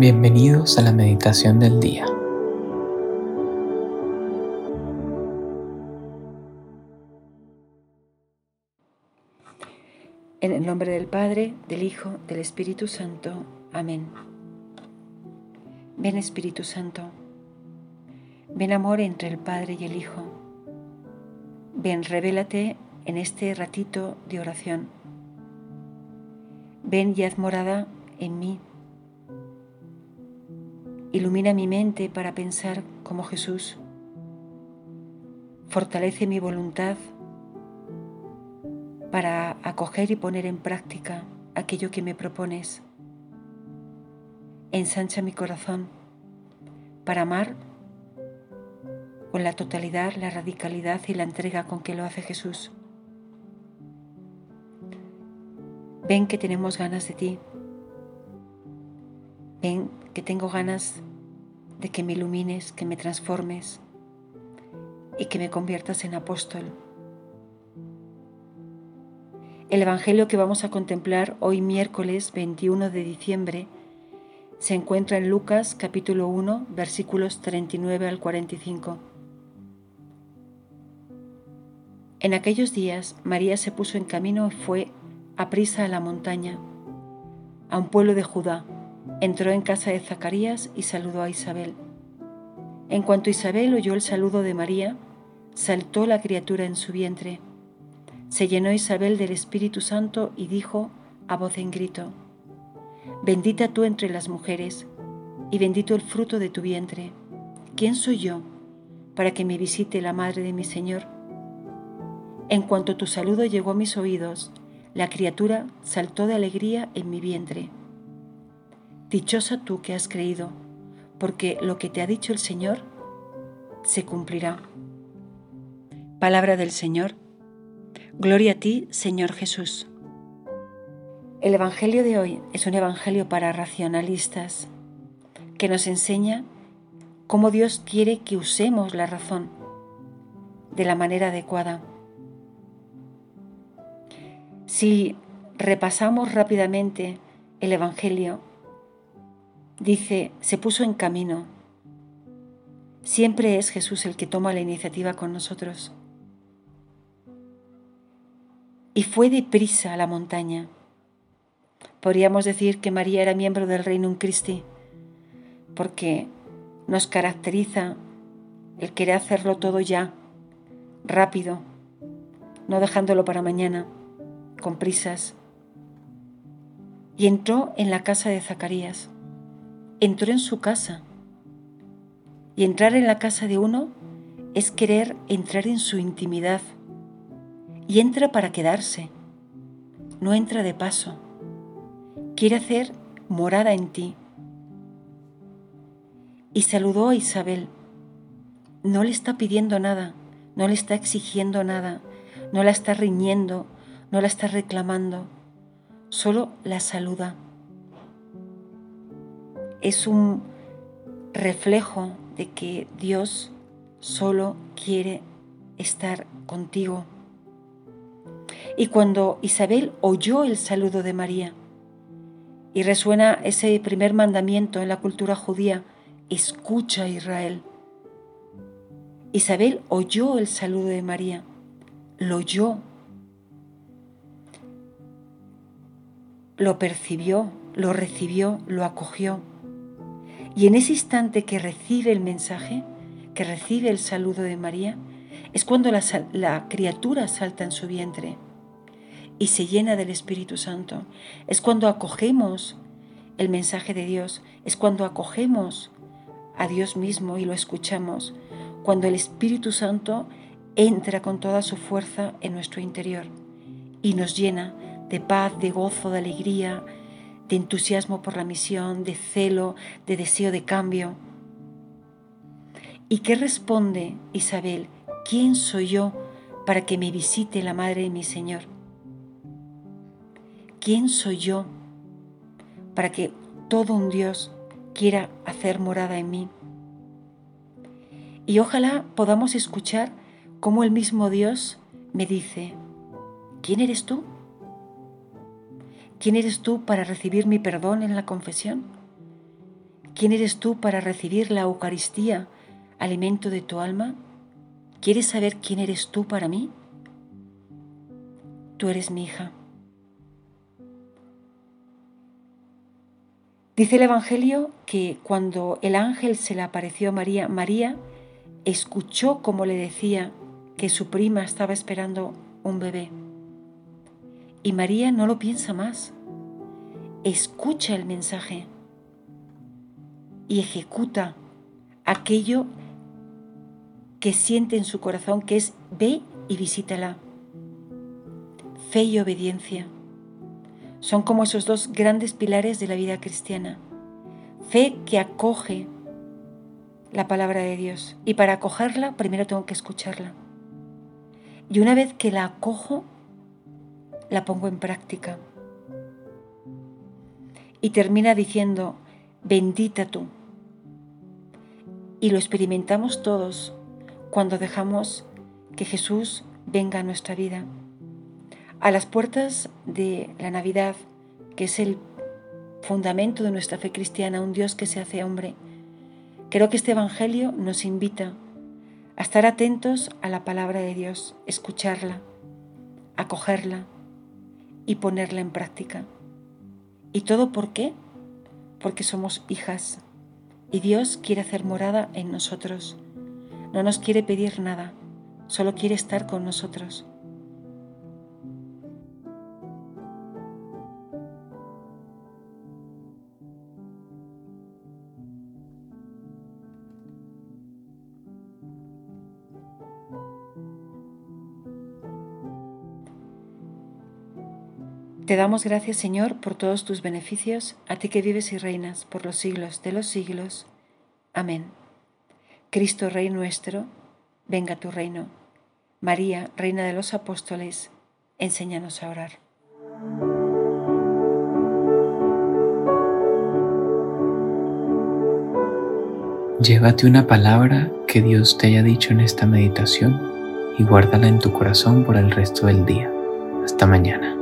Bienvenidos a la meditación del día. En el nombre del Padre, del Hijo, del Espíritu Santo. Amén. Ven Espíritu Santo. Ven amor entre el Padre y el Hijo. Ven, revélate en este ratito de oración. Ven y haz morada en mí Ilumina mi mente para pensar como Jesús. Fortalece mi voluntad para acoger y poner en práctica aquello que me propones. Ensancha mi corazón para amar con la totalidad, la radicalidad y la entrega con que lo hace Jesús. Ven que tenemos ganas de ti. Ven que tengo ganas de que me ilumines, que me transformes y que me conviertas en apóstol. El Evangelio que vamos a contemplar hoy miércoles 21 de diciembre se encuentra en Lucas capítulo 1 versículos 39 al 45. En aquellos días María se puso en camino y fue a prisa a la montaña, a un pueblo de Judá Entró en casa de Zacarías y saludó a Isabel. En cuanto Isabel oyó el saludo de María, saltó la criatura en su vientre. Se llenó Isabel del Espíritu Santo y dijo a voz en grito, Bendita tú entre las mujeres, y bendito el fruto de tu vientre. ¿Quién soy yo para que me visite la madre de mi Señor? En cuanto tu saludo llegó a mis oídos, la criatura saltó de alegría en mi vientre. Dichosa tú que has creído, porque lo que te ha dicho el Señor se cumplirá. Palabra del Señor. Gloria a ti, Señor Jesús. El Evangelio de hoy es un Evangelio para racionalistas que nos enseña cómo Dios quiere que usemos la razón de la manera adecuada. Si repasamos rápidamente el Evangelio, Dice, se puso en camino. Siempre es Jesús el que toma la iniciativa con nosotros. Y fue deprisa a la montaña. Podríamos decir que María era miembro del Reino Christi, porque nos caracteriza el querer hacerlo todo ya, rápido, no dejándolo para mañana, con prisas. Y entró en la casa de Zacarías entró en su casa. Y entrar en la casa de uno es querer entrar en su intimidad. Y entra para quedarse. No entra de paso. Quiere hacer morada en ti. Y saludó a Isabel. No le está pidiendo nada, no le está exigiendo nada, no la está riñendo, no la está reclamando, solo la saluda es un reflejo de que Dios solo quiere estar contigo. Y cuando Isabel oyó el saludo de María, y resuena ese primer mandamiento en la cultura judía, escucha Israel. Isabel oyó el saludo de María, lo oyó, lo percibió, lo recibió, lo acogió. Y en ese instante que recibe el mensaje, que recibe el saludo de María, es cuando la, criatura salta en su vientre y se llena del Espíritu Santo. Es cuando acogemos el mensaje de Dios, es cuando acogemos a Dios mismo y lo escuchamos, cuando el Espíritu Santo entra con toda su fuerza en nuestro interior y nos llena de paz, de gozo, de alegría, de entusiasmo por la misión, de celo, de deseo de cambio. ¿Y qué responde Isabel? ¿Quién soy yo para que me visite la Madre de mi Señor? ¿Quién soy yo para que todo un Dios quiera hacer morada en mí? Y ojalá podamos escuchar cómo el mismo Dios me dice, ¿quién eres tú? ¿Quién eres tú para recibir mi perdón en la confesión? quién eres tú para recibir la Eucaristía, alimento de tu alma? ¿Quieres saber quién eres tú para mí? Tú eres mi hija. Dice el Evangelio que cuando el ángel se le apareció a María, María escuchó como le decía que su prima estaba esperando un bebé. Y María no lo piensa más. Escucha el mensaje y ejecuta aquello que siente en su corazón, que es ve y visítala. Fe y obediencia son como esos dos grandes pilares de la vida cristiana. Fe que acoge la palabra de Dios y para acogerla primero tengo que escucharla. Y una vez que la acojo, la pongo en práctica. Y termina diciendo, bendita tú. Y lo experimentamos todos cuando dejamos que Jesús venga a nuestra vida. A las puertas de la Navidad, que es el fundamento de nuestra fe cristiana, un Dios que se hace hombre, creo que este Evangelio nos invita a estar atentos a la palabra de Dios, escucharla, acogerla y ponerla en práctica. ¿Y todo por qué? Porque somos hijas y Dios quiere hacer morada en nosotros. No nos quiere pedir nada, solo quiere estar con nosotros. Te damos gracias, Señor, por todos tus beneficios, a ti que vives y reinas por los siglos de los siglos. Amén. Cristo, Rey nuestro, venga tu reino. María, Reina de los Apóstoles, enséñanos a orar. Llévate una palabra que Dios te haya dicho en esta meditación y guárdala en tu corazón por el resto del día. Hasta mañana.